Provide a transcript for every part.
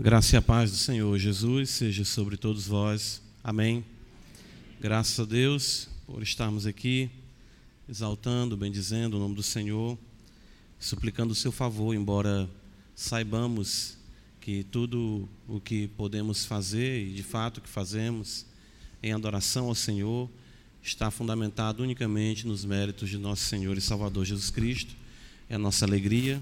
Graça e a paz do Senhor Jesus seja sobre todos vós. Amém. Graças a Deus por estarmos aqui, exaltando, bendizendo o nome do Senhor, suplicando o seu favor, embora saibamos que tudo o que podemos fazer e de fato o que fazemos em adoração ao Senhor está fundamentado unicamente nos méritos de nosso Senhor e Salvador Jesus Cristo. É a nossa alegria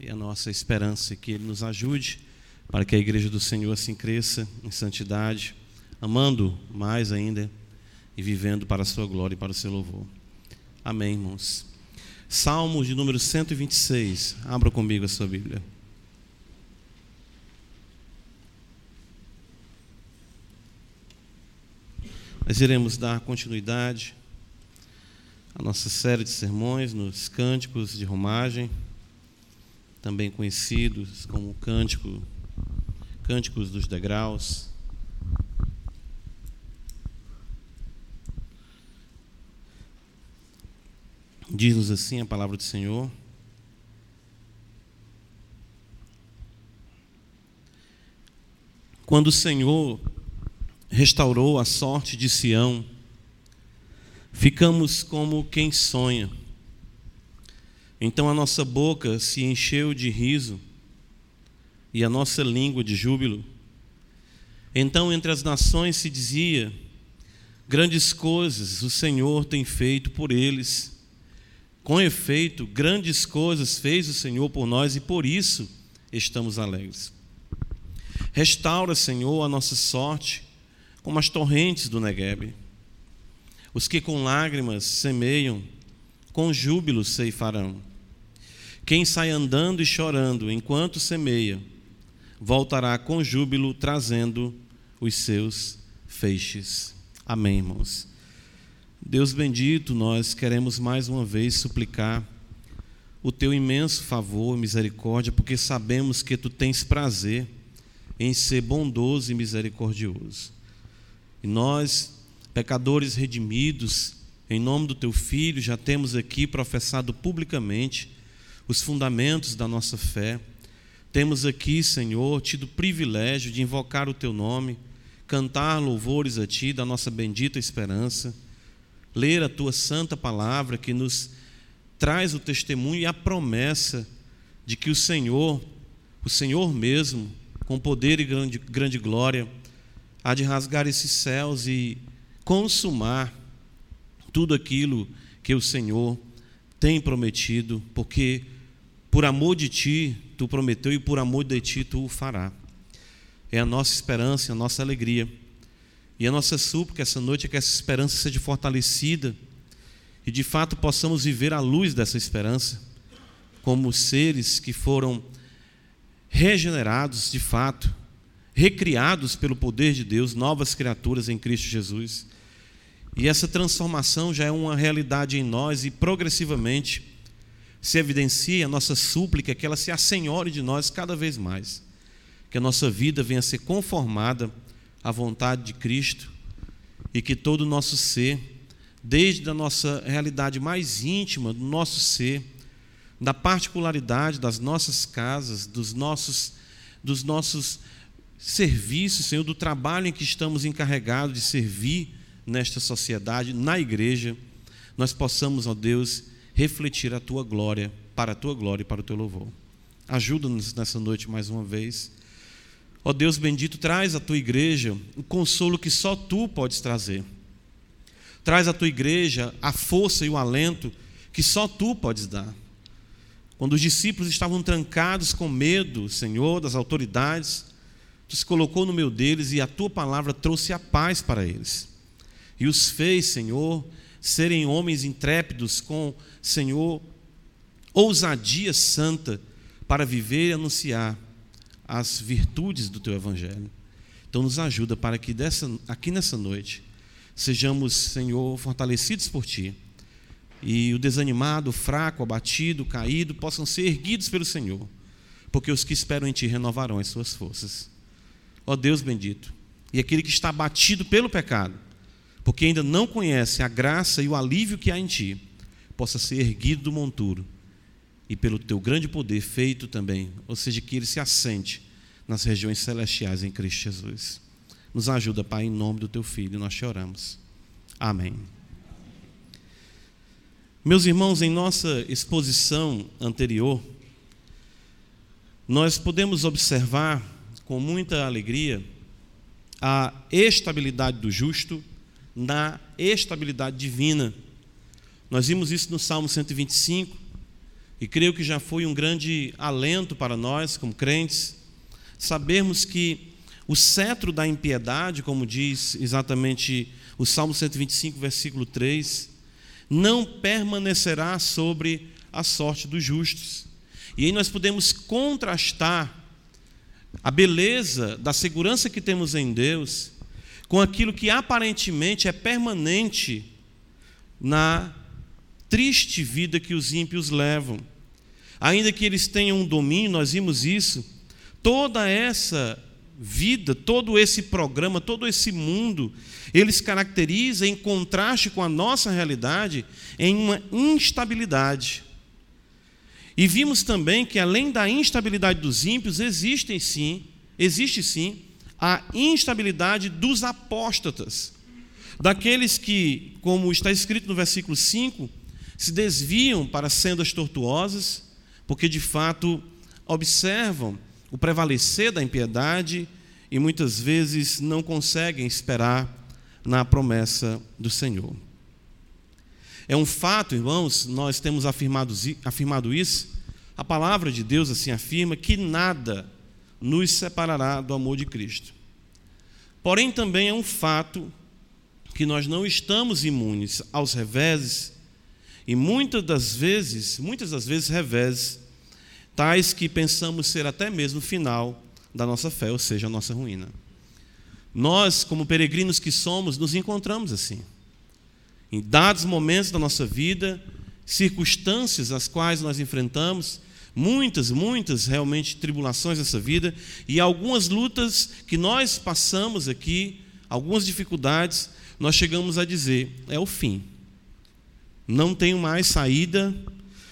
e a nossa esperança que Ele nos ajude para que a igreja do Senhor assim cresça em santidade, amando mais ainda e vivendo para a sua glória e para o seu louvor. Amém, irmãos. Salmos de número 126. Abra comigo a sua Bíblia. Nós iremos dar continuidade à nossa série de sermões nos cânticos de romagem, também conhecidos como cântico Cânticos dos Degraus. Diz-nos assim a palavra do Senhor. Quando o Senhor restaurou a sorte de Sião, ficamos como quem sonha. Então a nossa boca se encheu de riso e a nossa língua de júbilo. Então entre as nações se dizia: Grandes coisas o Senhor tem feito por eles. Com efeito, grandes coisas fez o Senhor por nós e por isso estamos alegres. Restaura, Senhor, a nossa sorte como as torrentes do Negueb. Os que com lágrimas semeiam, com júbilo ceifarão. Quem sai andando e chorando enquanto semeia, voltará com júbilo trazendo os seus feixes. Amém, irmãos. Deus bendito, nós queremos mais uma vez suplicar o teu imenso favor e misericórdia, porque sabemos que tu tens prazer em ser bondoso e misericordioso. E nós, pecadores redimidos, em nome do teu filho, já temos aqui professado publicamente os fundamentos da nossa fé temos aqui, Senhor, tido o privilégio de invocar o Teu nome, cantar louvores a Ti, da nossa bendita esperança, ler a Tua santa palavra que nos traz o testemunho e a promessa de que o Senhor, o Senhor mesmo, com poder e grande, grande glória, há de rasgar esses céus e consumar tudo aquilo que o Senhor tem prometido, porque por amor de Ti, tu prometeu e por amor de ti tu o fará. É a nossa esperança, a nossa alegria. E a nossa súplica essa noite é que essa esperança seja fortalecida e de fato possamos viver à luz dessa esperança, como seres que foram regenerados de fato, recriados pelo poder de Deus, novas criaturas em Cristo Jesus. E essa transformação já é uma realidade em nós e progressivamente se evidencia a nossa súplica que ela se assenhore de nós cada vez mais. Que a nossa vida venha a ser conformada à vontade de Cristo e que todo o nosso ser, desde a nossa realidade mais íntima, do nosso ser, da particularidade das nossas casas, dos nossos, dos nossos serviços, Senhor, do trabalho em que estamos encarregados de servir nesta sociedade, na igreja, nós possamos, ó Deus, refletir a tua glória, para a tua glória e para o teu louvor. Ajuda-nos nessa noite mais uma vez. Ó Deus bendito, traz à tua igreja o consolo que só tu podes trazer. Traz à tua igreja a força e o alento que só tu podes dar. Quando os discípulos estavam trancados com medo, Senhor, das autoridades, tu se colocou no meio deles e a tua palavra trouxe a paz para eles. E os fez, Senhor, serem homens intrépidos com, Senhor, ousadia santa para viver e anunciar as virtudes do teu evangelho. Então nos ajuda para que dessa, aqui nessa noite sejamos, Senhor, fortalecidos por ti. E o desanimado, o fraco, abatido, caído possam ser erguidos pelo Senhor, porque os que esperam em ti renovarão as suas forças. Ó Deus bendito, e aquele que está abatido pelo pecado, porque ainda não conhece a graça e o alívio que há em ti, possa ser erguido do monturo e pelo teu grande poder feito também, ou seja, que ele se assente nas regiões celestiais em Cristo Jesus. Nos ajuda, Pai, em nome do teu filho, nós choramos. Amém. Meus irmãos, em nossa exposição anterior, nós podemos observar com muita alegria a estabilidade do justo na estabilidade divina. Nós vimos isso no Salmo 125, e creio que já foi um grande alento para nós, como crentes, sabermos que o cetro da impiedade, como diz exatamente o Salmo 125, versículo 3, não permanecerá sobre a sorte dos justos. E aí nós podemos contrastar a beleza da segurança que temos em Deus com aquilo que aparentemente é permanente na triste vida que os ímpios levam. Ainda que eles tenham um domínio, nós vimos isso, toda essa vida, todo esse programa, todo esse mundo, eles caracteriza em contraste com a nossa realidade em uma instabilidade. E vimos também que além da instabilidade dos ímpios, existem sim, existe sim a instabilidade dos apóstatas, daqueles que, como está escrito no versículo 5, se desviam para sendas tortuosas, porque de fato observam o prevalecer da impiedade e muitas vezes não conseguem esperar na promessa do Senhor. É um fato, irmãos, nós temos afirmado, afirmado isso, a palavra de Deus assim afirma que nada nos separará do amor de Cristo. Porém, também é um fato que nós não estamos imunes aos reveses, e muitas das vezes, muitas das vezes reveses, tais que pensamos ser até mesmo o final da nossa fé, ou seja, a nossa ruína. Nós, como peregrinos que somos, nos encontramos assim. Em dados momentos da nossa vida, circunstâncias as quais nós enfrentamos, muitas, muitas realmente tribulações nessa vida e algumas lutas que nós passamos aqui, algumas dificuldades, nós chegamos a dizer: é o fim. Não tenho mais saída,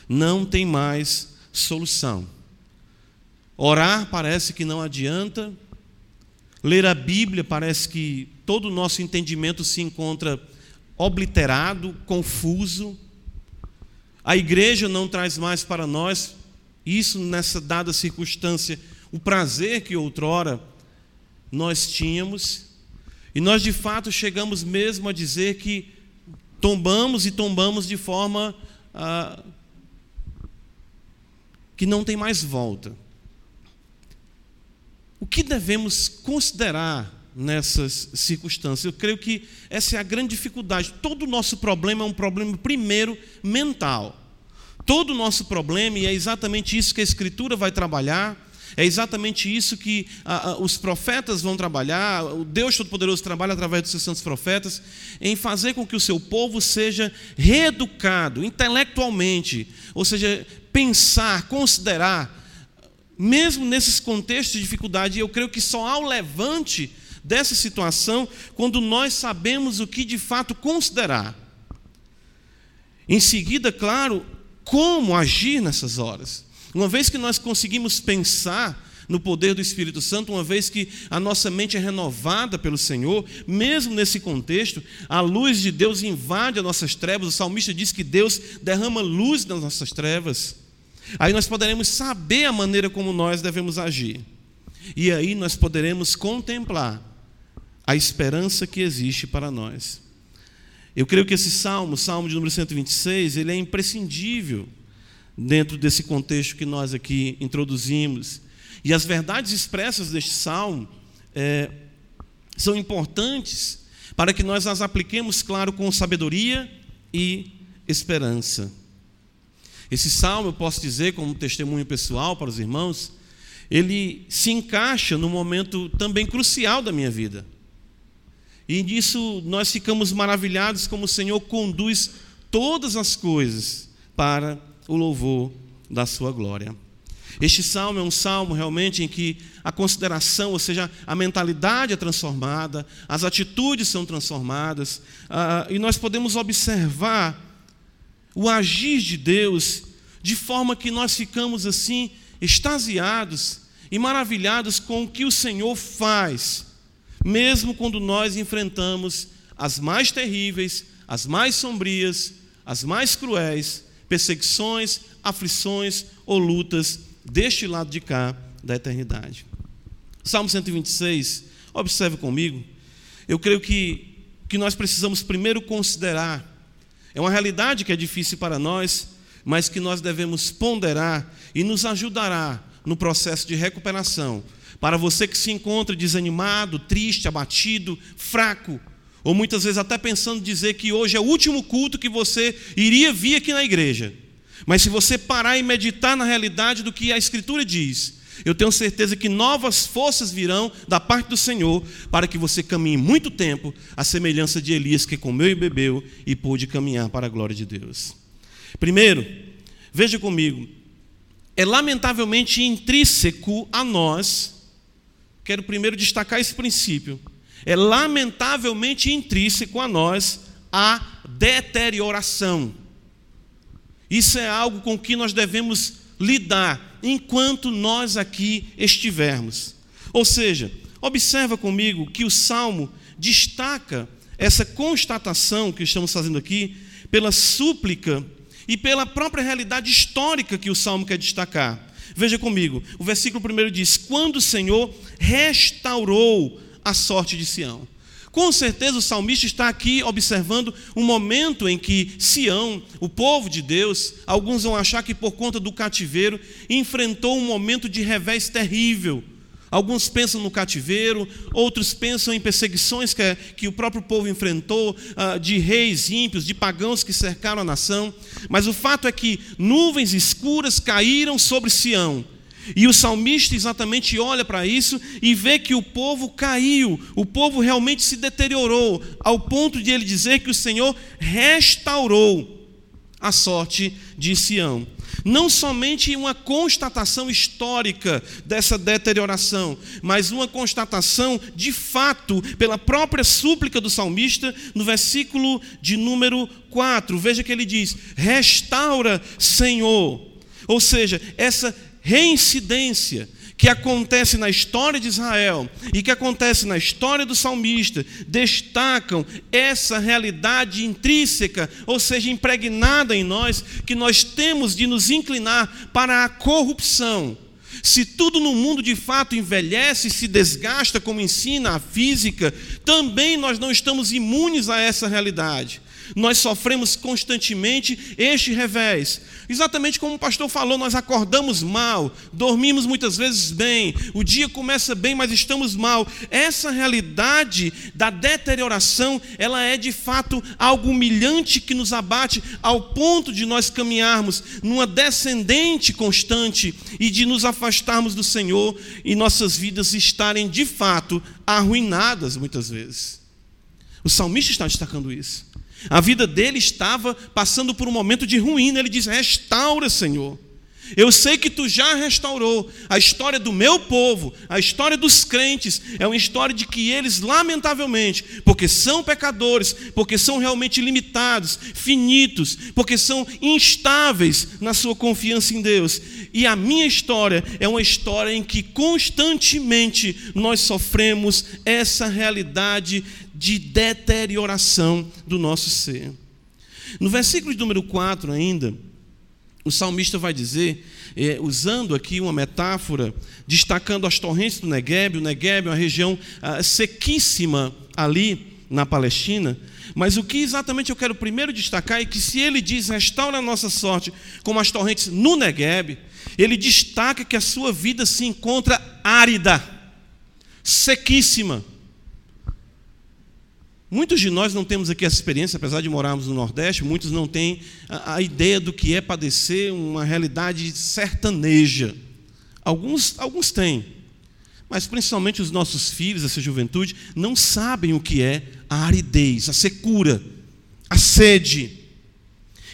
não tem mais solução. Orar parece que não adianta, ler a Bíblia parece que todo o nosso entendimento se encontra obliterado, confuso. A igreja não traz mais para nós isso nessa dada circunstância, o prazer que outrora nós tínhamos, e nós de fato chegamos mesmo a dizer que tombamos e tombamos de forma ah, que não tem mais volta. O que devemos considerar nessas circunstâncias? Eu creio que essa é a grande dificuldade. Todo o nosso problema é um problema, primeiro, mental. Todo o nosso problema, e é exatamente isso que a Escritura vai trabalhar, é exatamente isso que a, a, os profetas vão trabalhar, o Deus Todo-Poderoso trabalha através dos seus santos profetas, em fazer com que o seu povo seja reeducado intelectualmente, ou seja, pensar, considerar, mesmo nesses contextos de dificuldade, eu creio que só há o levante dessa situação quando nós sabemos o que de fato considerar. Em seguida, claro, como agir nessas horas. Uma vez que nós conseguimos pensar no poder do Espírito Santo, uma vez que a nossa mente é renovada pelo Senhor, mesmo nesse contexto, a luz de Deus invade as nossas trevas. O salmista diz que Deus derrama luz nas nossas trevas. Aí nós poderemos saber a maneira como nós devemos agir. E aí nós poderemos contemplar a esperança que existe para nós. Eu creio que esse salmo, o salmo de número 126, ele é imprescindível dentro desse contexto que nós aqui introduzimos. E as verdades expressas deste salmo é, são importantes para que nós as apliquemos, claro, com sabedoria e esperança. Esse salmo, eu posso dizer, como testemunho pessoal para os irmãos, ele se encaixa no momento também crucial da minha vida. E nisso nós ficamos maravilhados como o Senhor conduz todas as coisas para o louvor da sua glória. Este salmo é um salmo realmente em que a consideração, ou seja, a mentalidade é transformada, as atitudes são transformadas, uh, e nós podemos observar o agir de Deus de forma que nós ficamos assim, extasiados e maravilhados com o que o Senhor faz, mesmo quando nós enfrentamos as mais terríveis, as mais sombrias, as mais cruéis perseguições, aflições ou lutas deste lado de cá da eternidade. Salmo 126, observe comigo. Eu creio que, que nós precisamos primeiro considerar, é uma realidade que é difícil para nós, mas que nós devemos ponderar e nos ajudará no processo de recuperação. Para você que se encontra desanimado, triste, abatido, fraco, ou muitas vezes até pensando dizer que hoje é o último culto que você iria vir aqui na igreja. Mas se você parar e meditar na realidade do que a Escritura diz, eu tenho certeza que novas forças virão da parte do Senhor para que você caminhe muito tempo, à semelhança de Elias que comeu e bebeu e pôde caminhar para a glória de Deus. Primeiro, veja comigo, é lamentavelmente intrínseco a nós, quero primeiro destacar esse princípio, é lamentavelmente intrínseco a nós a deterioração. Isso é algo com que nós devemos lidar enquanto nós aqui estivermos. Ou seja, observa comigo que o salmo destaca essa constatação que estamos fazendo aqui pela súplica e pela própria realidade histórica que o salmo quer destacar. Veja comigo, o versículo primeiro diz: Quando o Senhor restaurou a sorte de Sião. Com certeza o salmista está aqui observando um momento em que Sião, o povo de Deus, alguns vão achar que por conta do cativeiro, enfrentou um momento de revés terrível. Alguns pensam no cativeiro, outros pensam em perseguições que, que o próprio povo enfrentou, uh, de reis ímpios, de pagãos que cercaram a nação. Mas o fato é que nuvens escuras caíram sobre Sião e o salmista exatamente olha para isso e vê que o povo caiu, o povo realmente se deteriorou, ao ponto de ele dizer que o Senhor restaurou a sorte de Sião. Não somente uma constatação histórica dessa deterioração, mas uma constatação de fato, pela própria súplica do salmista, no versículo de número 4. Veja que ele diz: Restaura, Senhor. Ou seja, essa reincidência que acontece na história de Israel e que acontece na história do salmista destacam essa realidade intrínseca, ou seja, impregnada em nós, que nós temos de nos inclinar para a corrupção. Se tudo no mundo de fato envelhece e se desgasta, como ensina a física, também nós não estamos imunes a essa realidade nós sofremos constantemente este revés. Exatamente como o pastor falou, nós acordamos mal, dormimos muitas vezes bem, o dia começa bem, mas estamos mal. Essa realidade da deterioração, ela é de fato algo humilhante que nos abate ao ponto de nós caminharmos numa descendente constante e de nos afastarmos do Senhor e nossas vidas estarem de fato arruinadas muitas vezes. O salmista está destacando isso. A vida dele estava passando por um momento de ruína. Ele diz: Restaura, Senhor. Eu sei que tu já restaurou. A história do meu povo, a história dos crentes, é uma história de que eles, lamentavelmente, porque são pecadores, porque são realmente limitados, finitos, porque são instáveis na sua confiança em Deus. E a minha história é uma história em que constantemente nós sofremos essa realidade de deterioração do nosso ser. No versículo de número 4 ainda, o salmista vai dizer, é, usando aqui uma metáfora, destacando as torrentes do Negueb, o Negueb é uma região ah, sequíssima ali na Palestina, mas o que exatamente eu quero primeiro destacar é que se ele diz restaura a nossa sorte como as torrentes no Negueb, ele destaca que a sua vida se encontra árida, sequíssima. Muitos de nós não temos aqui essa experiência, apesar de morarmos no Nordeste, muitos não têm a, a ideia do que é padecer uma realidade sertaneja. Alguns, alguns têm, mas principalmente os nossos filhos, essa juventude, não sabem o que é a aridez, a secura, a sede.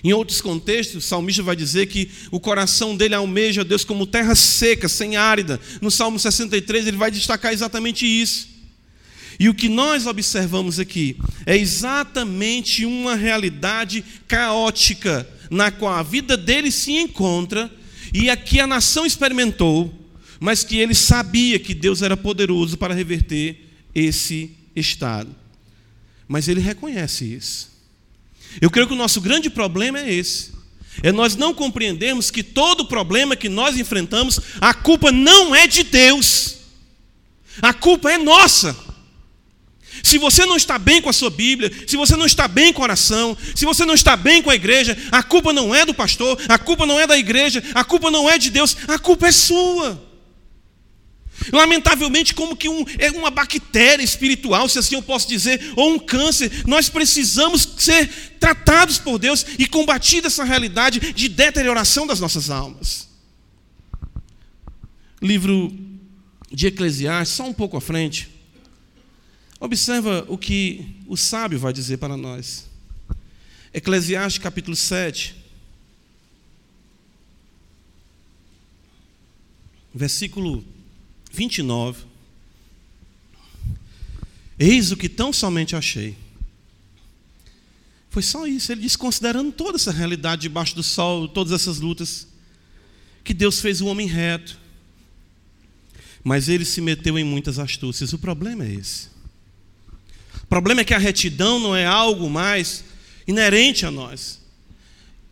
Em outros contextos, o salmista vai dizer que o coração dele almeja Deus como terra seca, sem árida. No Salmo 63, ele vai destacar exatamente isso. E o que nós observamos aqui é exatamente uma realidade caótica na qual a vida dele se encontra e aqui a nação experimentou, mas que ele sabia que Deus era poderoso para reverter esse estado. Mas ele reconhece isso. Eu creio que o nosso grande problema é esse. É nós não compreendermos que todo problema que nós enfrentamos, a culpa não é de Deus. A culpa é nossa. Se você não está bem com a sua Bíblia, se você não está bem com a oração, se você não está bem com a igreja, a culpa não é do pastor, a culpa não é da igreja, a culpa não é de Deus, a culpa é sua. Lamentavelmente, como que um, é uma bactéria espiritual, se assim eu posso dizer, ou um câncer, nós precisamos ser tratados por Deus e combatir essa realidade de deterioração das nossas almas. Livro de Eclesiastes, só um pouco à frente. Observa o que o sábio vai dizer para nós. Eclesiastes capítulo 7. Versículo 29. Eis o que tão somente achei. Foi só isso. Ele diz, considerando toda essa realidade debaixo do sol, todas essas lutas, que Deus fez o homem reto. Mas ele se meteu em muitas astúcias. O problema é esse. O problema é que a retidão não é algo mais inerente a nós.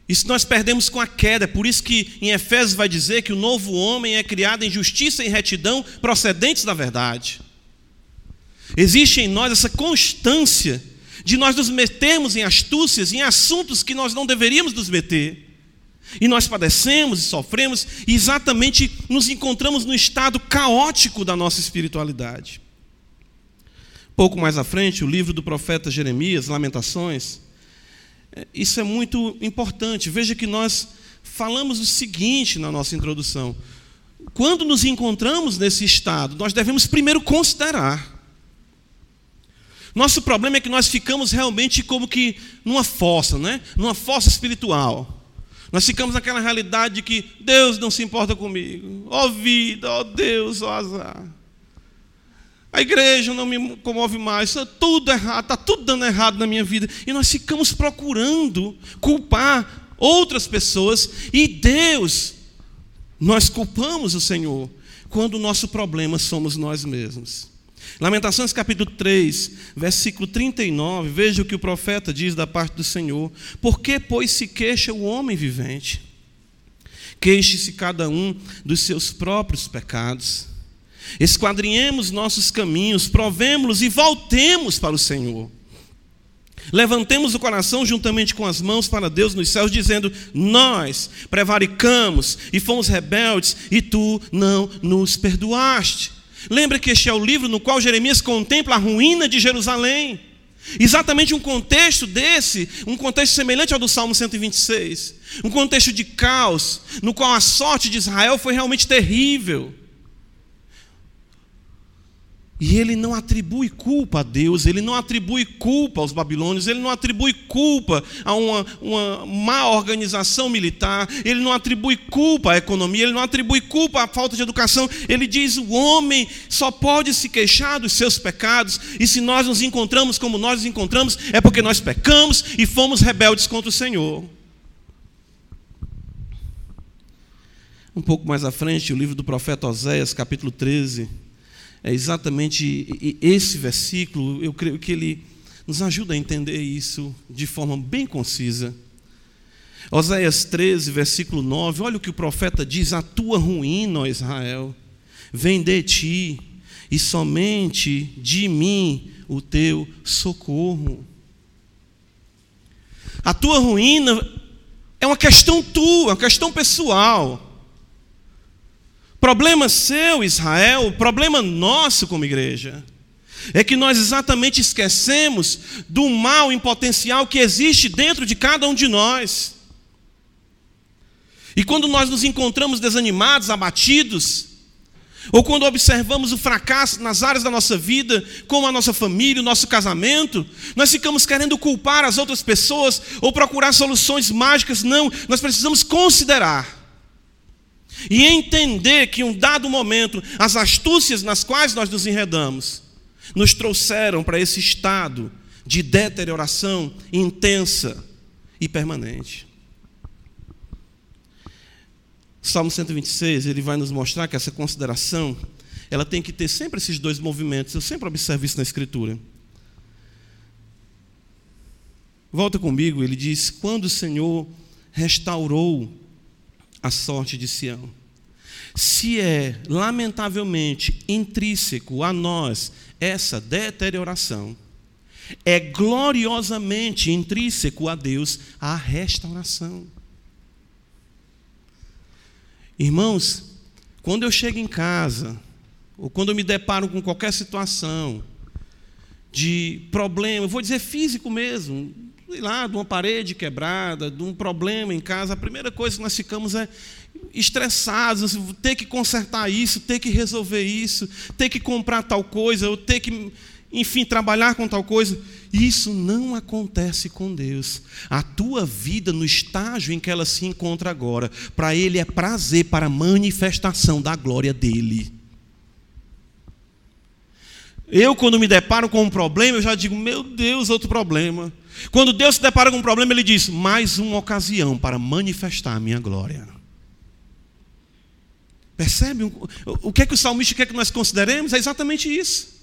Isso nós perdemos com a queda. É por isso que em Efésios vai dizer que o novo homem é criado em justiça e retidão procedentes da verdade. Existe em nós essa constância de nós nos metermos em astúcias, em assuntos que nós não deveríamos nos meter. E nós padecemos e sofremos e exatamente nos encontramos no estado caótico da nossa espiritualidade. Pouco mais à frente, o livro do profeta Jeremias, Lamentações, é, isso é muito importante. Veja que nós falamos o seguinte na nossa introdução: quando nos encontramos nesse estado, nós devemos primeiro considerar. Nosso problema é que nós ficamos realmente como que numa fossa, né? Numa fossa espiritual. Nós ficamos naquela realidade de que Deus não se importa comigo. Ó oh, vida, ó oh, Deus, ó oh, azar. A igreja não me comove mais, está tudo errado, está tudo dando errado na minha vida. E nós ficamos procurando culpar outras pessoas e Deus. Nós culpamos o Senhor quando o nosso problema somos nós mesmos. Lamentações capítulo 3, versículo 39, veja o que o profeta diz da parte do Senhor. Por que, pois, se queixa o homem vivente? Queixe-se cada um dos seus próprios pecados esquadrinhemos nossos caminhos, provemos-los e voltemos para o Senhor. Levantemos o coração juntamente com as mãos para Deus nos céus, dizendo: Nós prevaricamos e fomos rebeldes, e tu não nos perdoaste. Lembra que este é o livro no qual Jeremias contempla a ruína de Jerusalém. Exatamente um contexto desse, um contexto semelhante ao do Salmo 126. Um contexto de caos, no qual a sorte de Israel foi realmente terrível. E ele não atribui culpa a Deus, ele não atribui culpa aos babilônios, ele não atribui culpa a uma, uma má organização militar, ele não atribui culpa à economia, ele não atribui culpa à falta de educação. Ele diz: o homem só pode se queixar dos seus pecados, e se nós nos encontramos como nós nos encontramos, é porque nós pecamos e fomos rebeldes contra o Senhor. Um pouco mais à frente, o livro do profeta Oséias, capítulo 13 é exatamente esse versículo, eu creio que ele nos ajuda a entender isso de forma bem concisa. Oséias 13, versículo 9, olha o que o profeta diz: A tua ruína, ó Israel, vem de ti, e somente de mim o teu socorro. A tua ruína é uma questão tua, uma questão pessoal. Problema seu, Israel, problema nosso como igreja, é que nós exatamente esquecemos do mal em potencial que existe dentro de cada um de nós. E quando nós nos encontramos desanimados, abatidos, ou quando observamos o fracasso nas áreas da nossa vida, como a nossa família, o nosso casamento, nós ficamos querendo culpar as outras pessoas ou procurar soluções mágicas. Não, nós precisamos considerar e entender que, em um dado momento, as astúcias nas quais nós nos enredamos nos trouxeram para esse estado de deterioração intensa e permanente. Salmo 126, ele vai nos mostrar que essa consideração, ela tem que ter sempre esses dois movimentos. Eu sempre observo isso na escritura. Volta comigo, ele diz: "Quando o Senhor restaurou a sorte de Sião". Se é lamentavelmente intrínseco a nós essa deterioração, é gloriosamente intrínseco a Deus a restauração. Irmãos, quando eu chego em casa, ou quando eu me deparo com qualquer situação de problema, vou dizer físico mesmo, sei lá, de uma parede quebrada, de um problema em casa, a primeira coisa que nós ficamos é estressados, assim, ter que consertar isso, ter que resolver isso, ter que comprar tal coisa, ou ter que, enfim, trabalhar com tal coisa. Isso não acontece com Deus. A tua vida, no estágio em que ela se encontra agora, para Ele é prazer para a manifestação da glória dEle. Eu, quando me deparo com um problema, eu já digo, meu Deus, outro problema. Quando Deus se depara com um problema, Ele diz, mais uma ocasião para manifestar a minha glória. Percebe o que é que o salmista quer que nós consideremos? É exatamente isso.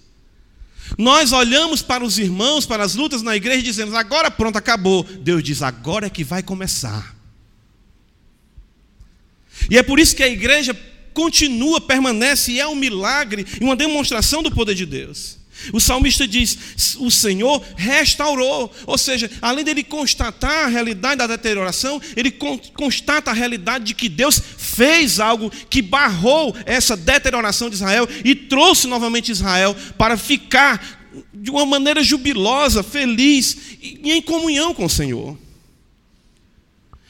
Nós olhamos para os irmãos, para as lutas na igreja e dizemos: agora pronto, acabou. Deus diz: agora é que vai começar. E é por isso que a igreja continua, permanece e é um milagre e uma demonstração do poder de Deus. O salmista diz: o Senhor restaurou, ou seja, além dele constatar a realidade da deterioração, ele constata a realidade de que Deus fez algo que barrou essa deterioração de Israel e trouxe novamente Israel para ficar de uma maneira jubilosa, feliz e em comunhão com o Senhor.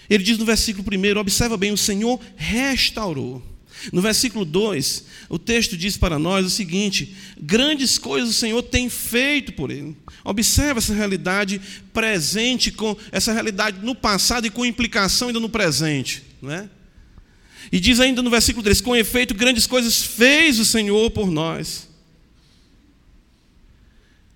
Ele diz no versículo 1, observa bem: o Senhor restaurou. No versículo 2, o texto diz para nós o seguinte: grandes coisas o Senhor tem feito por ele. Observa essa realidade presente, com essa realidade no passado e com implicação ainda no presente. Não é? E diz ainda no versículo 3: com efeito, grandes coisas fez o Senhor por nós.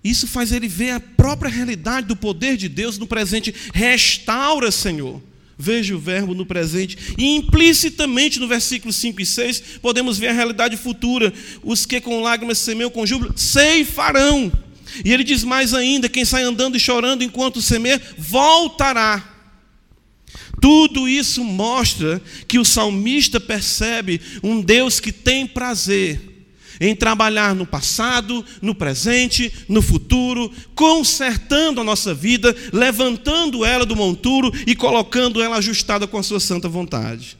Isso faz ele ver a própria realidade do poder de Deus no presente. Restaura, Senhor. Veja o verbo no presente. E implicitamente no versículo 5 e 6, podemos ver a realidade futura. Os que com lágrimas semeiam com júbilo, ceifarão. E ele diz mais ainda: quem sai andando e chorando enquanto semeia, voltará. Tudo isso mostra que o salmista percebe um Deus que tem prazer em trabalhar no passado, no presente, no futuro, consertando a nossa vida, levantando ela do monturo e colocando ela ajustada com a sua santa vontade.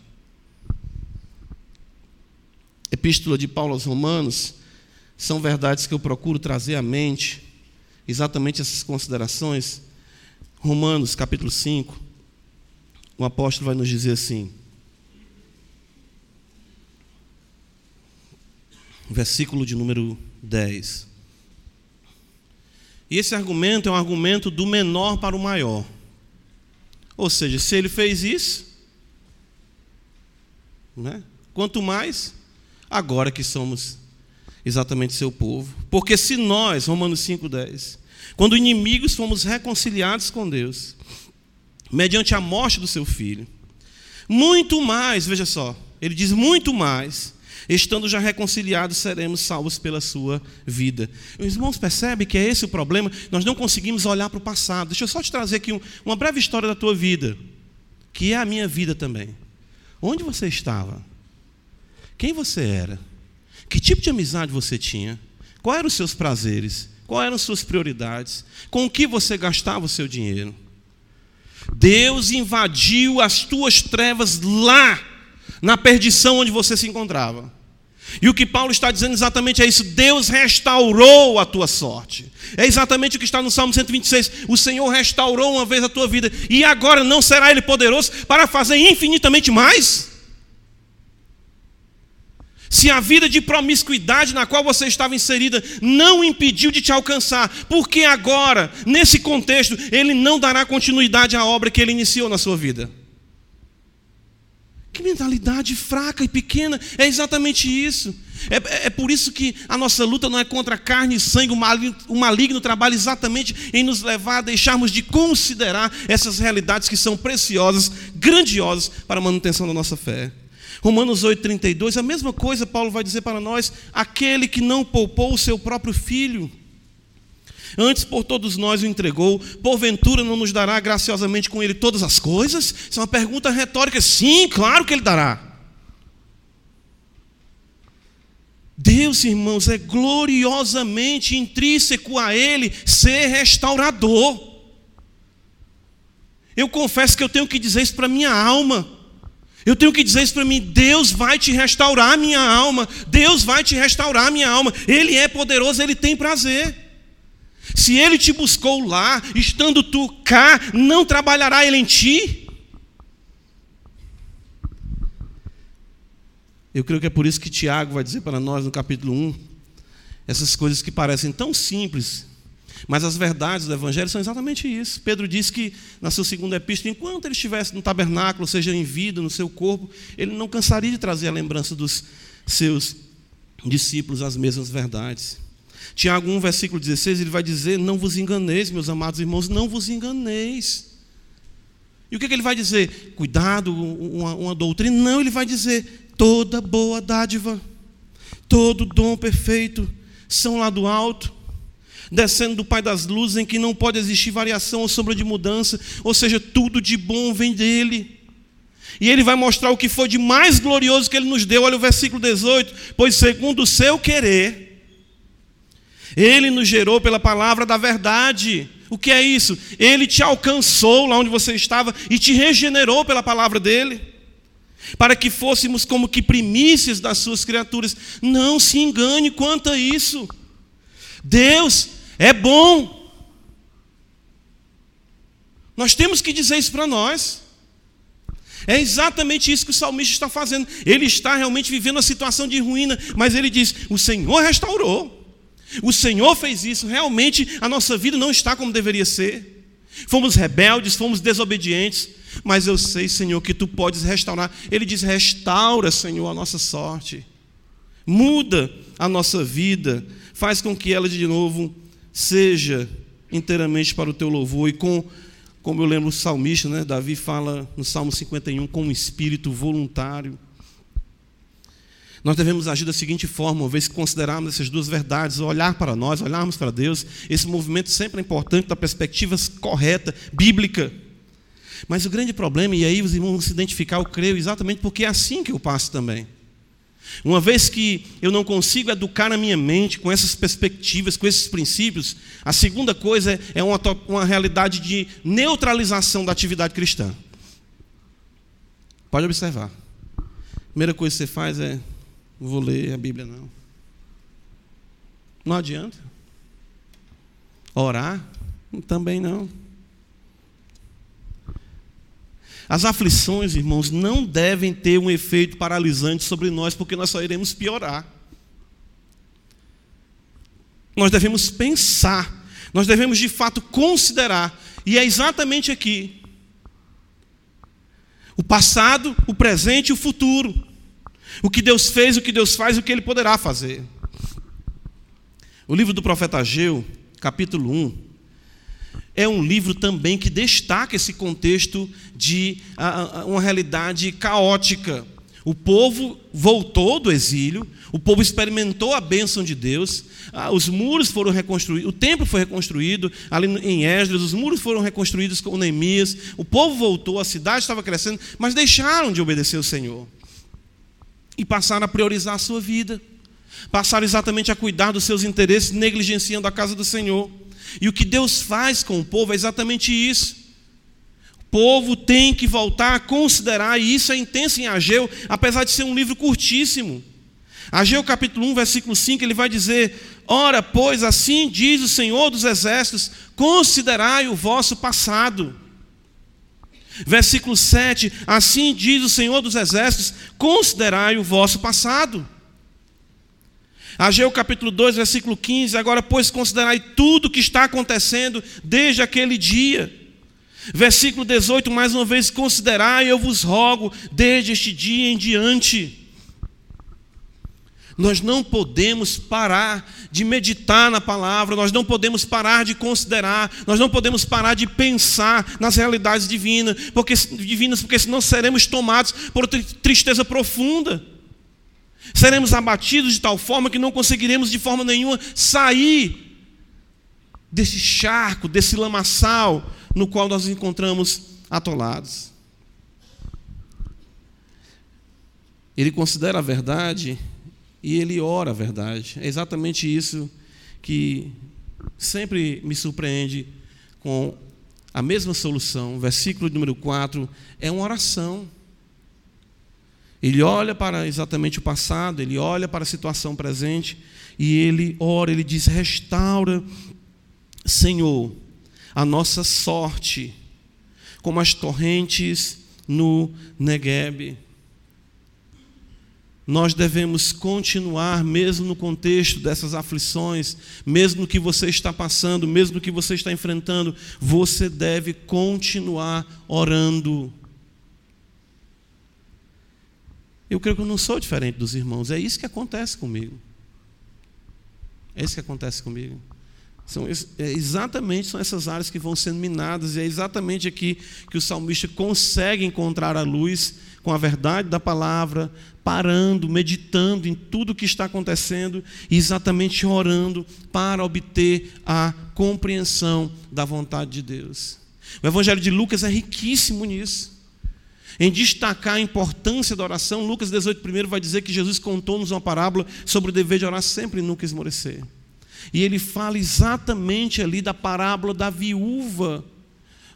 Epístola de Paulo aos Romanos são verdades que eu procuro trazer à mente, exatamente essas considerações. Romanos capítulo 5, o apóstolo vai nos dizer assim: versículo de número 10. E esse argumento é um argumento do menor para o maior. Ou seja, se ele fez isso, né? quanto mais agora que somos exatamente seu povo. Porque se nós, Romanos 5,10, quando inimigos fomos reconciliados com Deus, mediante a morte do seu filho, muito mais, veja só, ele diz muito mais, Estando já reconciliados, seremos salvos pela sua vida. Os irmãos percebem que é esse o problema? Nós não conseguimos olhar para o passado. Deixa eu só te trazer aqui uma breve história da tua vida, que é a minha vida também. Onde você estava? Quem você era? Que tipo de amizade você tinha? Quais eram os seus prazeres? Quais eram as suas prioridades? Com o que você gastava o seu dinheiro? Deus invadiu as tuas trevas lá na perdição onde você se encontrava. E o que Paulo está dizendo exatamente é isso: Deus restaurou a tua sorte. É exatamente o que está no Salmo 126. O Senhor restaurou uma vez a tua vida, e agora não será Ele poderoso para fazer infinitamente mais? Se a vida de promiscuidade na qual você estava inserida não impediu de te alcançar, por que agora, nesse contexto, Ele não dará continuidade à obra que Ele iniciou na sua vida? Que mentalidade fraca e pequena, é exatamente isso. É, é, é, por isso que a nossa luta não é contra carne e sangue, o maligno, o maligno trabalha exatamente em nos levar a deixarmos de considerar essas realidades que são preciosas, grandiosas para a manutenção da nossa fé. Romanos 8,32, a mesma coisa Paulo vai dizer para nós: aquele que não poupou o seu próprio filho, antes por todos nós o entregou, porventura não nos dará graciosamente com ele todas as coisas? Isso é uma pergunta retórica. Sim, claro que ele dará. Deus, irmãos, é gloriosamente intrínseco a Ele ser restaurador. Eu confesso que eu tenho que dizer isso para minha alma. Eu tenho que dizer isso para mim: Deus vai te restaurar minha alma. Deus vai te restaurar minha alma. Ele é poderoso, Ele tem prazer. Se Ele te buscou lá, estando tu cá, não trabalhará Ele em ti? Eu creio que é por isso que Tiago vai dizer para nós no capítulo 1 essas coisas que parecem tão simples, mas as verdades do Evangelho são exatamente isso. Pedro diz que na sua segunda epístola, enquanto ele estivesse no tabernáculo, seja em vida, no seu corpo, ele não cansaria de trazer a lembrança dos seus discípulos as mesmas verdades. Tiago 1, versículo 16, ele vai dizer: Não vos enganeis, meus amados irmãos, não vos enganeis. E o que, que ele vai dizer? Cuidado, uma, uma doutrina. Não, ele vai dizer: toda boa dádiva, todo dom perfeito são lá do alto, descendo do Pai das luzes, em que não pode existir variação ou sombra de mudança, ou seja, tudo de bom vem dele. E ele vai mostrar o que foi de mais glorioso que ele nos deu. Olha o versículo 18: Pois segundo o seu querer, ele nos gerou pela palavra da verdade. O que é isso? Ele te alcançou lá onde você estava e te regenerou pela palavra dele para que fôssemos como que primícias das suas criaturas. Não se engane quanto a isso. Deus é bom. Nós temos que dizer isso para nós. É exatamente isso que o salmista está fazendo. Ele está realmente vivendo uma situação de ruína, mas ele diz: O Senhor restaurou. O Senhor fez isso. Realmente a nossa vida não está como deveria ser. Fomos rebeldes, fomos desobedientes, mas eu sei, Senhor, que tu podes restaurar. Ele diz: restaura, Senhor, a nossa sorte. Muda a nossa vida. Faz com que ela de novo seja inteiramente para o teu louvor. E com, como eu lembro o salmista, né? Davi fala no Salmo 51, com um espírito voluntário. Nós devemos agir da seguinte forma, uma vez que considerarmos essas duas verdades, olhar para nós, olharmos para Deus, esse movimento sempre é importante da perspectiva correta, bíblica. Mas o grande problema, e aí os irmãos vão se identificar, eu creio, exatamente porque é assim que eu passo também. Uma vez que eu não consigo educar a minha mente com essas perspectivas, com esses princípios, a segunda coisa é uma, uma realidade de neutralização da atividade cristã. Pode observar. A primeira coisa que você faz é: não vou ler a Bíblia, não. Não adianta. Orar? Também não. As aflições, irmãos, não devem ter um efeito paralisante sobre nós, porque nós só iremos piorar. Nós devemos pensar, nós devemos de fato considerar, e é exatamente aqui: o passado, o presente e o futuro. O que Deus fez, o que Deus faz e o que Ele poderá fazer. O livro do profeta Ageu, capítulo 1, é um livro também que destaca esse contexto de uma realidade caótica. O povo voltou do exílio, o povo experimentou a bênção de Deus, os muros foram reconstruídos, o templo foi reconstruído ali em Esdras, os muros foram reconstruídos com Neemias, o povo voltou, a cidade estava crescendo, mas deixaram de obedecer o Senhor e passaram a priorizar a sua vida, passaram exatamente a cuidar dos seus interesses, negligenciando a casa do Senhor. E o que Deus faz com o povo é exatamente isso. O povo tem que voltar a considerar, e isso é intenso em Ageu, apesar de ser um livro curtíssimo. Ageu capítulo 1, versículo 5, ele vai dizer: Ora, pois, assim diz o Senhor dos Exércitos: considerai o vosso passado. Versículo 7: Assim diz o Senhor dos Exércitos: considerai o vosso passado. Ageu capítulo 2, versículo 15. Agora, pois, considerai tudo o que está acontecendo desde aquele dia. Versículo 18, mais uma vez, considerai, eu vos rogo, desde este dia em diante. Nós não podemos parar de meditar na palavra, nós não podemos parar de considerar, nós não podemos parar de pensar nas realidades divinas, porque, divinas, porque senão seremos tomados por tristeza profunda. Seremos abatidos de tal forma que não conseguiremos de forma nenhuma sair desse charco, desse lamaçal no qual nós nos encontramos atolados. Ele considera a verdade e ele ora a verdade. É exatamente isso que sempre me surpreende com a mesma solução. Versículo número 4 é uma oração. Ele olha para exatamente o passado, ele olha para a situação presente e ele ora, ele diz: restaura, Senhor, a nossa sorte, como as torrentes no Negueb nós devemos continuar, mesmo no contexto dessas aflições, mesmo no que você está passando, mesmo no que você está enfrentando, você deve continuar orando. Eu creio que eu não sou diferente dos irmãos, é isso que acontece comigo. É isso que acontece comigo. São é exatamente são essas áreas que vão sendo minadas, e é exatamente aqui que o salmista consegue encontrar a luz com a verdade da palavra, parando, meditando em tudo o que está acontecendo e exatamente orando para obter a compreensão da vontade de Deus. O Evangelho de Lucas é riquíssimo nisso. Em destacar a importância da oração, Lucas 18, primeiro vai dizer que Jesus contou-nos uma parábola sobre o dever de orar sempre e nunca esmorecer. E ele fala exatamente ali da parábola da viúva,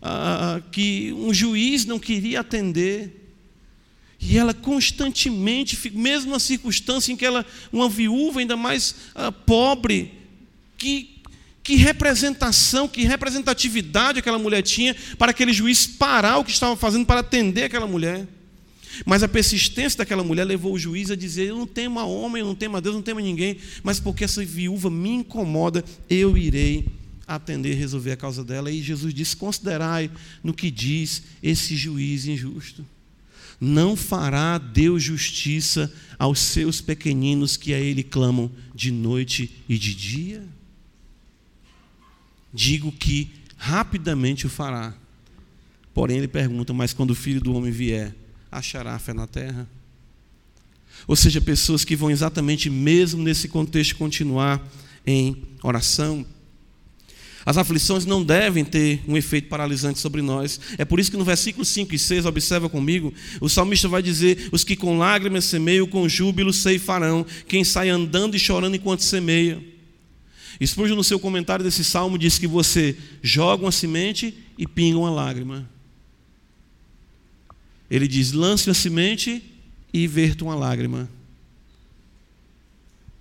ah, que um juiz não queria atender. E ela constantemente, mesmo na circunstância em que ela, uma viúva ainda mais uh, pobre, que, que representação, que representatividade aquela mulher tinha para aquele juiz parar o que estava fazendo para atender aquela mulher. Mas a persistência daquela mulher levou o juiz a dizer: Eu não temo a homem, eu não temo a Deus, não temo a ninguém, mas porque essa viúva me incomoda, eu irei atender e resolver a causa dela. E Jesus disse: Considerai no que diz esse juiz injusto. Não fará Deus justiça aos seus pequeninos que a Ele clamam de noite e de dia? Digo que rapidamente o fará. Porém, ele pergunta: Mas quando o filho do homem vier, achará fé na terra? Ou seja, pessoas que vão exatamente mesmo nesse contexto continuar em oração, as aflições não devem ter um efeito paralisante sobre nós. É por isso que no versículo 5 e 6, observa comigo, o salmista vai dizer: Os que com lágrimas semeiam, com júbilo ceifarão, quem sai andando e chorando enquanto semeia. Spurgeon, no seu comentário desse salmo, diz que você joga uma semente e pinga uma lágrima. Ele diz: lance a semente e verta uma lágrima.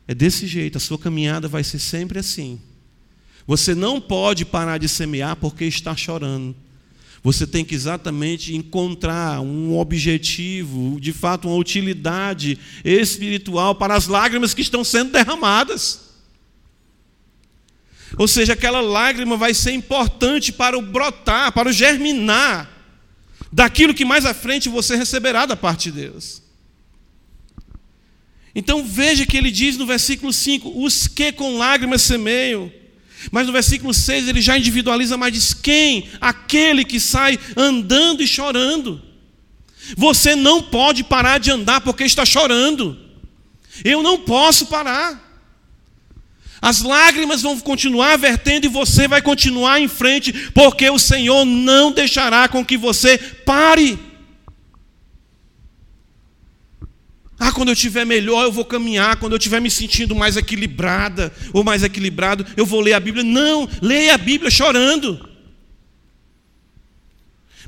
É desse jeito, a sua caminhada vai ser sempre assim. Você não pode parar de semear porque está chorando. Você tem que exatamente encontrar um objetivo, de fato, uma utilidade espiritual para as lágrimas que estão sendo derramadas. Ou seja, aquela lágrima vai ser importante para o brotar, para o germinar daquilo que mais à frente você receberá da parte de Deus. Então veja que ele diz no versículo 5: os que com lágrimas semeiam, mas no versículo 6 ele já individualiza mais, diz: quem? Aquele que sai andando e chorando. Você não pode parar de andar porque está chorando. Eu não posso parar. As lágrimas vão continuar vertendo e você vai continuar em frente, porque o Senhor não deixará com que você pare. Ah, quando eu estiver melhor, eu vou caminhar. Quando eu estiver me sentindo mais equilibrada ou mais equilibrado, eu vou ler a Bíblia. Não, leia a Bíblia chorando.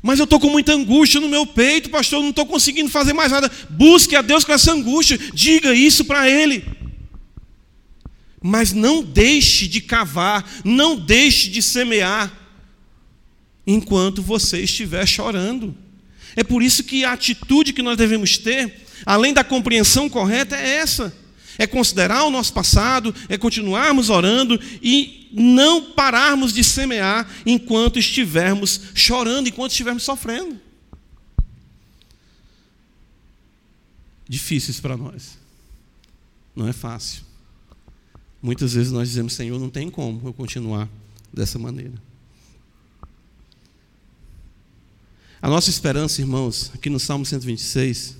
Mas eu estou com muita angústia no meu peito, pastor, eu não estou conseguindo fazer mais nada. Busque a Deus com essa angústia, diga isso para Ele. Mas não deixe de cavar, não deixe de semear, enquanto você estiver chorando. É por isso que a atitude que nós devemos ter além da compreensão correta, é essa: é considerar o nosso passado, é continuarmos orando e não pararmos de semear enquanto estivermos chorando, enquanto estivermos sofrendo. Difíceis para nós. Não é fácil. Muitas vezes nós dizemos, Senhor, não tem como eu continuar dessa maneira. A nossa esperança, irmãos, aqui no Salmo 126,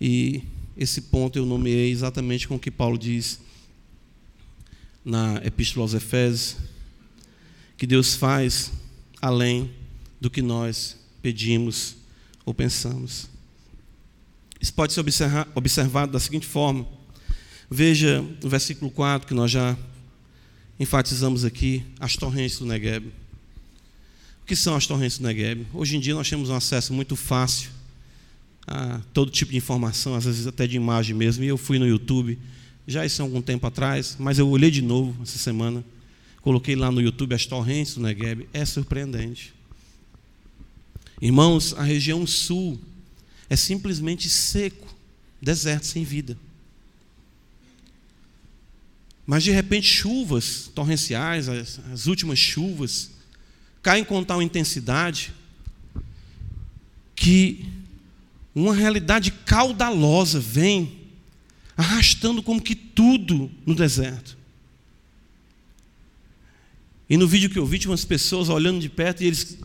e esse ponto eu nomeei exatamente com o que Paulo diz na Epístola aos Efésios, que Deus faz além do que nós pedimos ou pensamos. Isso pode ser observado da seguinte forma. Veja o versículo 4 que nós já enfatizamos aqui, as torrentes do Negueb. O que são as torrentes do Negueb? Hoje em dia nós temos um acesso muito fácil a todo tipo de informação, às vezes até de imagem mesmo. E eu fui no YouTube, já isso há algum tempo atrás, mas eu olhei de novo essa semana, coloquei lá no YouTube as torrentes do Negueb. É surpreendente. Irmãos, a região sul é simplesmente seco, deserto sem vida. Mas de repente chuvas torrenciais, as, as últimas chuvas, caem com tal intensidade que uma realidade caudalosa vem arrastando como que tudo no deserto. E no vídeo que eu vi, tinha umas pessoas olhando de perto e eles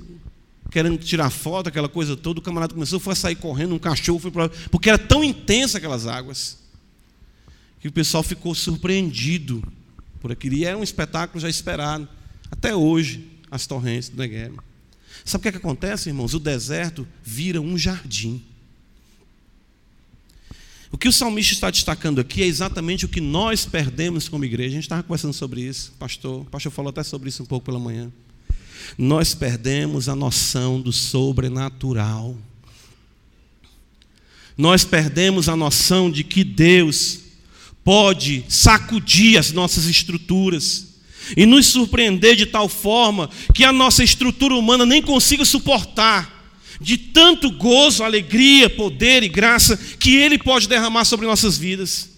querendo tirar foto, aquela coisa toda. O camarada começou foi a sair correndo, um cachorro foi para porque era tão intensa aquelas águas que o pessoal ficou surpreendido por aquilo. E era um espetáculo já esperado até hoje as torrentes do Negev. Sabe o que, é que acontece, irmãos? O deserto vira um jardim. O que o salmista está destacando aqui é exatamente o que nós perdemos como igreja. A gente estava conversando sobre isso, pastor. O pastor falou até sobre isso um pouco pela manhã nós perdemos a noção do sobrenatural. Nós perdemos a noção de que Deus pode sacudir as nossas estruturas e nos surpreender de tal forma que a nossa estrutura humana nem consiga suportar de tanto gozo, alegria, poder e graça que Ele pode derramar sobre nossas vidas.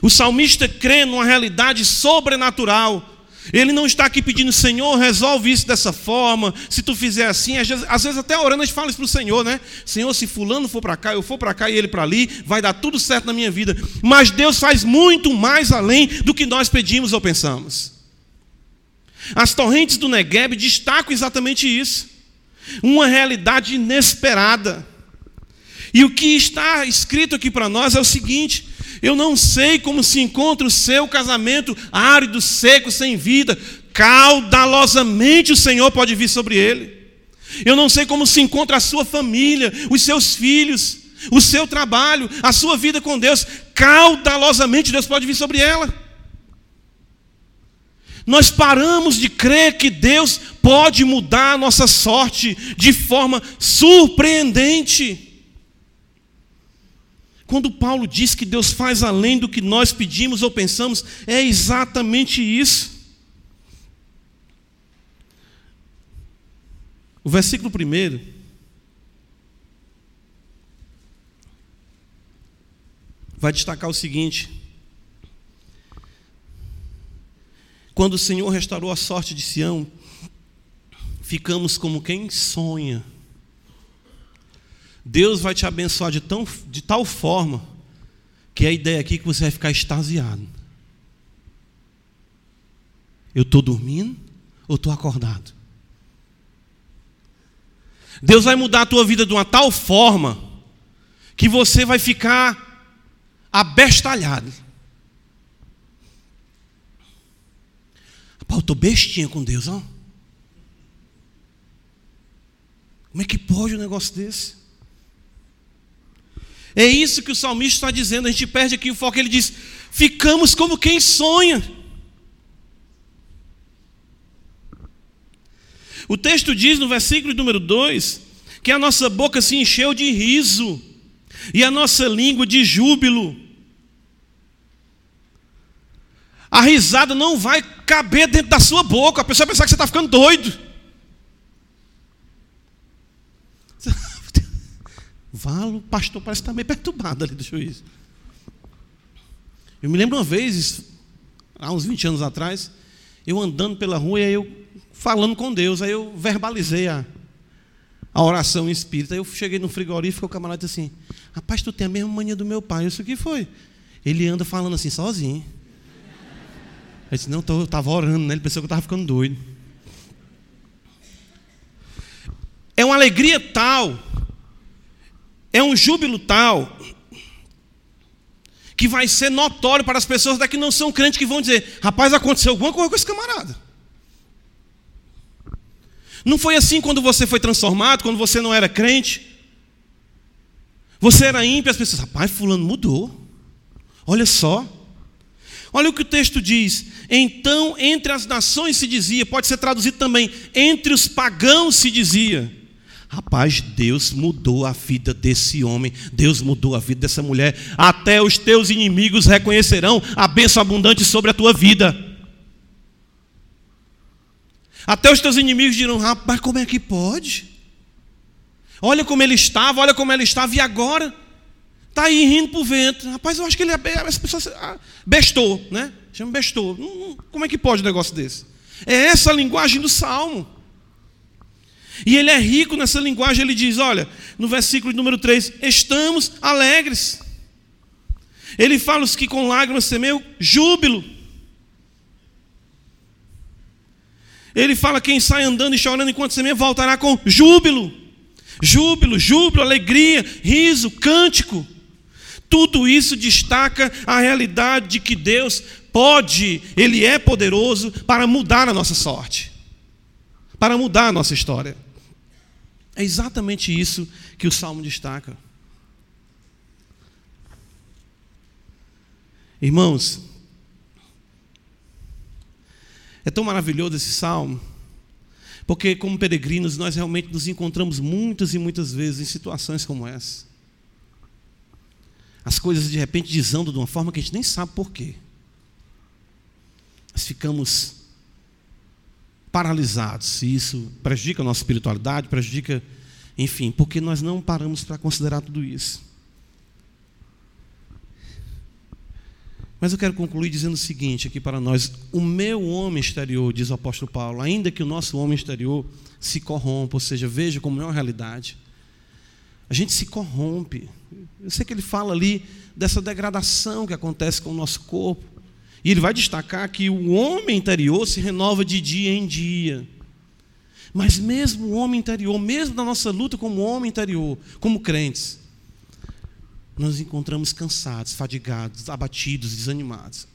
O salmista crê numa realidade sobrenatural ele não está aqui pedindo, Senhor, resolve isso dessa forma. Se tu fizer assim, às vezes, às vezes até orando a gente fala isso para o Senhor, né? Senhor, se fulano for para cá, eu for para cá e ele para ali, vai dar tudo certo na minha vida. Mas Deus faz muito mais além do que nós pedimos ou pensamos. As torrentes do Negueb destacam exatamente isso. Uma realidade inesperada. E o que está escrito aqui para nós é o seguinte: eu não sei como se encontra o seu casamento árido, seco, sem vida. Caudalosamente o Senhor pode vir sobre ele. Eu não sei como se encontra a sua família, os seus filhos, o seu trabalho, a sua vida com Deus. Caudalosamente Deus pode vir sobre ela. Nós paramos de crer que Deus pode mudar a nossa sorte de forma surpreendente. Quando Paulo diz que Deus faz além do que nós pedimos ou pensamos, é exatamente isso. O versículo primeiro. Vai destacar o seguinte: Quando o Senhor restaurou a sorte de Sião, ficamos como quem sonha. Deus vai te abençoar de, tão, de tal forma que a ideia aqui é que você vai ficar extasiado. Eu estou dormindo ou estou acordado? Deus vai mudar a tua vida de uma tal forma que você vai ficar abestalhado. Pô, eu estou bestinha com Deus, ó. Como é que pode um negócio desse? É isso que o salmista está dizendo. A gente perde aqui o foco. Ele diz: ficamos como quem sonha. O texto diz no versículo número 2 que a nossa boca se encheu de riso e a nossa língua de júbilo. A risada não vai caber dentro da sua boca, a pessoa vai pensar que você está ficando doido. Valo, pastor parece estar meio perturbado ali do juiz. Eu me lembro uma vez, há uns 20 anos atrás, eu andando pela rua e eu falando com Deus, aí eu verbalizei a, a oração espírita. Aí eu cheguei no frigorífico o camarada disse assim: Rapaz, tu tem a mesma mania do meu pai. Isso que foi? Ele anda falando assim sozinho. Ele disse, não, eu estava orando, né? Ele pensou que eu estava ficando doido. É uma alegria tal, é um júbilo tal, que vai ser notório para as pessoas daqui não são crentes que vão dizer: rapaz, aconteceu alguma coisa com esse camarada. Não foi assim quando você foi transformado, quando você não era crente. Você era ímpio, as pessoas, rapaz, fulano mudou. Olha só. Olha o que o texto diz. Então, entre as nações se dizia, pode ser traduzido também, entre os pagãos se dizia. Rapaz, Deus mudou a vida desse homem, Deus mudou a vida dessa mulher. Até os teus inimigos reconhecerão a bênção abundante sobre a tua vida. Até os teus inimigos dirão: Rapaz, como é que pode? Olha como ele estava, olha como ela estava, e agora? Está aí rindo para o vento. Rapaz, eu acho que ele é. As pessoas. Ah, bestou, né? Chama bestou. Como é que pode um negócio desse? É essa a linguagem do salmo. E ele é rico nessa linguagem, ele diz: olha, no versículo número 3: estamos alegres. Ele fala os que com lágrimas semeiam júbilo. Ele fala: quem sai andando e chorando enquanto semeia voltará com júbilo. Júbilo, júbilo, alegria, riso, cântico. Tudo isso destaca a realidade de que Deus pode, Ele é poderoso para mudar a nossa sorte, para mudar a nossa história. É exatamente isso que o salmo destaca. Irmãos, é tão maravilhoso esse salmo, porque como peregrinos nós realmente nos encontramos muitas e muitas vezes em situações como essa. As coisas de repente desandam de uma forma que a gente nem sabe por quê. Nós ficamos paralisados. E isso prejudica a nossa espiritualidade, prejudica, enfim, porque nós não paramos para considerar tudo isso. Mas eu quero concluir dizendo o seguinte aqui para nós: o meu homem exterior, diz o apóstolo Paulo, ainda que o nosso homem exterior se corrompa, ou seja, veja como é uma realidade, a gente se corrompe. Eu sei que ele fala ali dessa degradação que acontece com o nosso corpo. E ele vai destacar que o homem interior se renova de dia em dia. Mas mesmo o homem interior, mesmo na nossa luta como homem interior, como crentes, nós nos encontramos cansados, fadigados, abatidos, desanimados.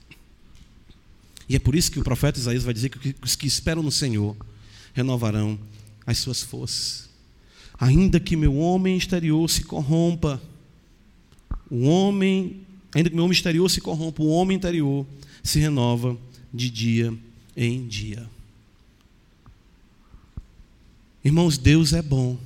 E é por isso que o profeta Isaías vai dizer que os que esperam no Senhor renovarão as suas forças. Ainda que meu homem exterior se corrompa, o homem, ainda que meu homem exterior se corrompa, o homem interior se renova de dia em dia. Irmãos, Deus é bom.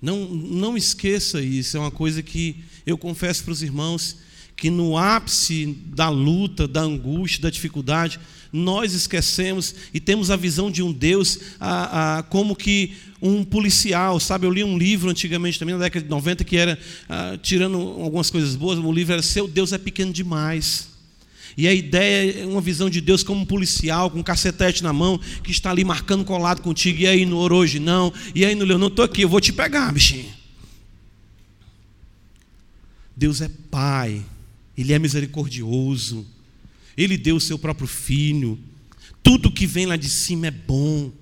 Não, não esqueça isso, é uma coisa que eu confesso para os irmãos que no ápice da luta, da angústia, da dificuldade, nós esquecemos e temos a visão de um Deus a, a, como que um policial, sabe? Eu li um livro antigamente também, na década de 90, que era, a, tirando algumas coisas boas, o livro era Seu Deus é pequeno demais. E a ideia é uma visão de Deus como um policial, com um cacetete na mão, que está ali marcando colado contigo. E aí no hoje não. E aí no Leão, não estou aqui, eu vou te pegar, bichinho. Deus é Pai, Ele é misericordioso, Ele deu o seu próprio filho. Tudo que vem lá de cima é bom.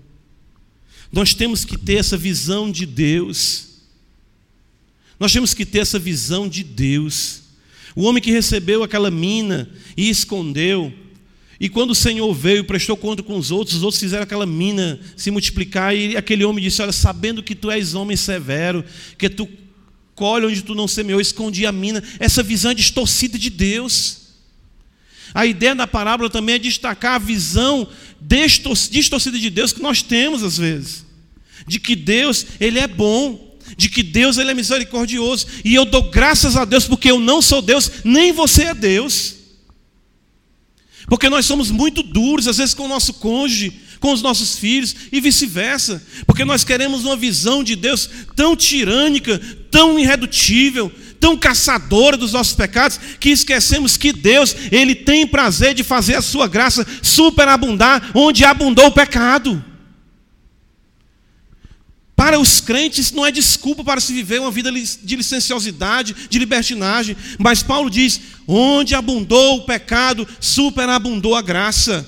Nós temos que ter essa visão de Deus. Nós temos que ter essa visão de Deus. O homem que recebeu aquela mina e escondeu, e quando o Senhor veio e prestou conta com os outros, os outros fizeram aquela mina se multiplicar, e aquele homem disse: Olha, sabendo que tu és homem severo, que tu colhe onde tu não semeou, escondi a mina. Essa visão é distorcida de Deus. A ideia da parábola também é destacar a visão distorcida de Deus que nós temos às vezes, de que Deus ele é bom, de que Deus ele é misericordioso, e eu dou graças a Deus porque eu não sou Deus, nem você é Deus. Porque nós somos muito duros, às vezes com o nosso cônjuge, com os nossos filhos e vice-versa. Porque nós queremos uma visão de Deus tão tirânica, tão irredutível, tão caçadora dos nossos pecados, que esquecemos que Deus, Ele tem prazer de fazer a sua graça superabundar onde abundou o pecado. Para os crentes, não é desculpa para se viver uma vida de licenciosidade, de libertinagem. Mas Paulo diz: onde abundou o pecado, superabundou a graça.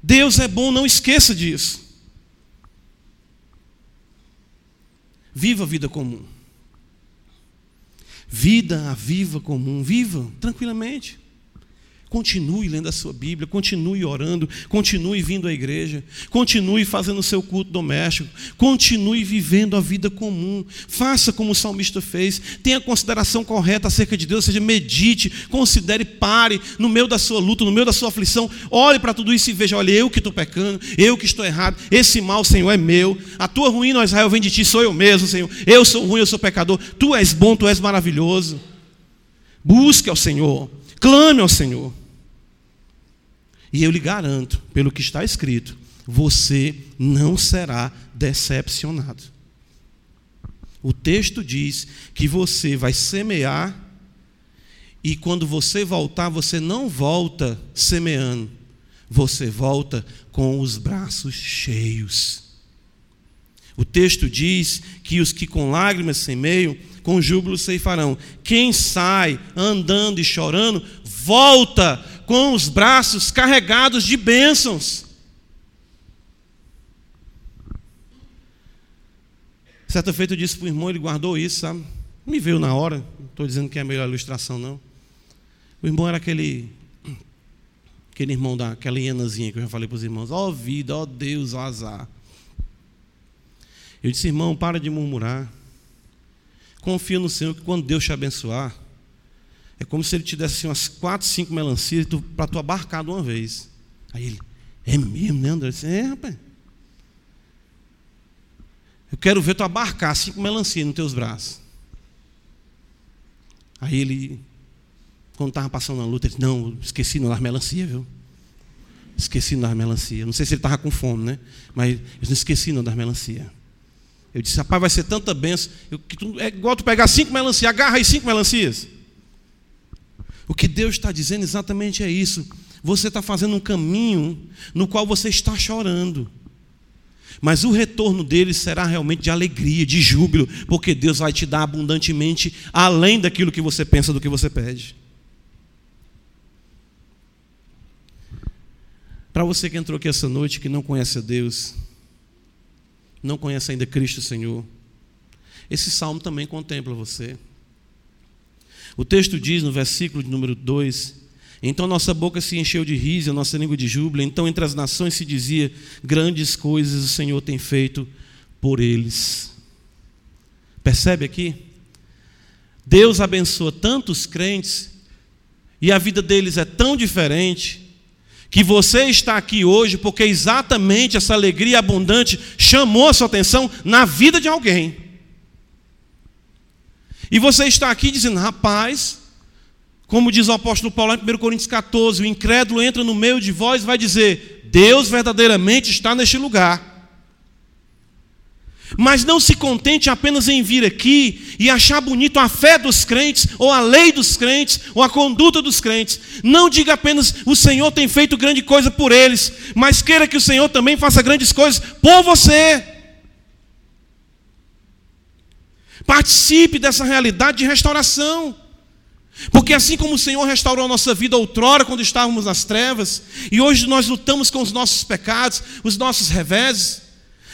Deus é bom, não esqueça disso. Viva a vida comum. Vida a viva comum. Viva tranquilamente. Continue lendo a sua Bíblia, continue orando, continue vindo à igreja, continue fazendo o seu culto doméstico, continue vivendo a vida comum. Faça como o salmista fez, tenha consideração correta acerca de Deus, ou seja, medite, considere, pare no meio da sua luta, no meio da sua aflição, olhe para tudo isso e veja: olha, eu que estou pecando, eu que estou errado, esse mal, Senhor, é meu, a tua ruína, Israel, vem de ti, sou eu mesmo, Senhor, eu sou ruim, eu sou pecador, tu és bom, tu és maravilhoso. Busque ao Senhor. Clame ao Senhor. E eu lhe garanto, pelo que está escrito, você não será decepcionado. O texto diz que você vai semear e quando você voltar, você não volta semeando, você volta com os braços cheios. O texto diz que os que com lágrimas semeiam, com júbilo ceifarão. Quem sai andando e chorando, volta com os braços carregados de bênçãos. Certa feita eu disse para o irmão, ele guardou isso, sabe? Me veio na hora, não estou dizendo que é a melhor ilustração, não. O irmão era aquele aquele irmão daquela hienazinha que eu já falei para os irmãos, ó oh, vida, ó oh, Deus, ó oh, azar. Eu disse, irmão, para de murmurar. Confia no Senhor que quando Deus te abençoar, é como se ele te desse assim, umas quatro, cinco melancias para tu abarcar de uma vez. Aí ele, é mesmo, né, André? Eu disse, é, rapaz. Eu quero ver tu abarcar cinco melancias nos teus braços. Aí ele, quando estava passando na luta, ele disse, não, esqueci não das melancia, viu? Esqueci não das melancia. Não sei se ele estava com fome, né? Mas eu não esqueci não das melancia. Eu disse, rapaz, vai ser tanta benção. Eu, que tu, é igual tu pegar cinco melancias, agarra aí cinco melancias. O que Deus está dizendo exatamente é isso. Você está fazendo um caminho no qual você está chorando. Mas o retorno dele será realmente de alegria, de júbilo, porque Deus vai te dar abundantemente além daquilo que você pensa, do que você pede. Para você que entrou aqui essa noite, que não conhece a Deus, não conhece ainda Cristo Senhor, esse salmo também contempla você. O texto diz no versículo de número 2: Então nossa boca se encheu de riso, a nossa língua de júbilo. Então entre as nações se dizia: Grandes coisas o Senhor tem feito por eles. Percebe aqui? Deus abençoa tantos crentes e a vida deles é tão diferente que você está aqui hoje porque exatamente essa alegria abundante chamou a sua atenção na vida de alguém. E você está aqui dizendo, rapaz, como diz o apóstolo Paulo em 1 Coríntios 14, o incrédulo entra no meio de vós e vai dizer: Deus verdadeiramente está neste lugar. Mas não se contente apenas em vir aqui e achar bonito a fé dos crentes, ou a lei dos crentes, ou a conduta dos crentes. Não diga apenas o Senhor tem feito grande coisa por eles, mas queira que o Senhor também faça grandes coisas por você. Participe dessa realidade de restauração. Porque assim como o Senhor restaurou a nossa vida outrora quando estávamos nas trevas, e hoje nós lutamos com os nossos pecados, os nossos reveses,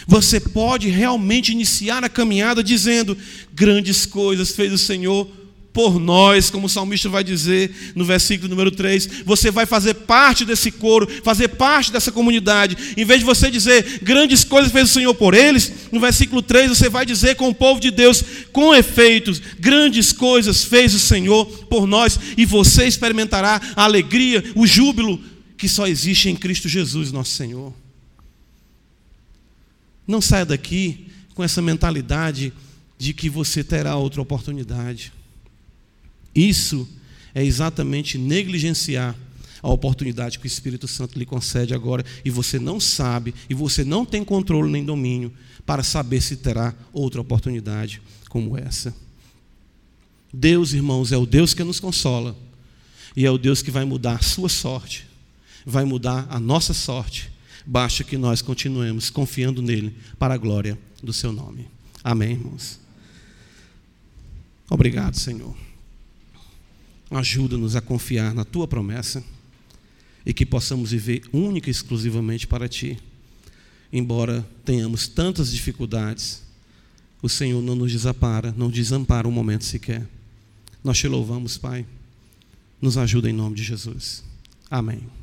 você pode realmente iniciar a caminhada dizendo: grandes coisas fez o Senhor por nós, como o salmista vai dizer no versículo número 3. Você vai fazer parte desse coro, fazer parte dessa comunidade. Em vez de você dizer grandes coisas fez o Senhor por eles, no versículo 3 você vai dizer com o povo de Deus, com efeitos, grandes coisas fez o Senhor por nós, e você experimentará a alegria, o júbilo que só existe em Cristo Jesus, nosso Senhor. Não saia daqui com essa mentalidade de que você terá outra oportunidade. Isso é exatamente negligenciar a oportunidade que o Espírito Santo lhe concede agora e você não sabe e você não tem controle nem domínio para saber se terá outra oportunidade como essa. Deus, irmãos, é o Deus que nos consola e é o Deus que vai mudar a sua sorte, vai mudar a nossa sorte, Basta que nós continuemos confiando nele para a glória do seu nome. Amém, irmãos. Obrigado, Senhor. Ajuda-nos a confiar na tua promessa e que possamos viver única e exclusivamente para ti. Embora tenhamos tantas dificuldades, o Senhor não nos desampara, não desampara um momento sequer. Nós te louvamos, Pai. Nos ajuda em nome de Jesus. Amém.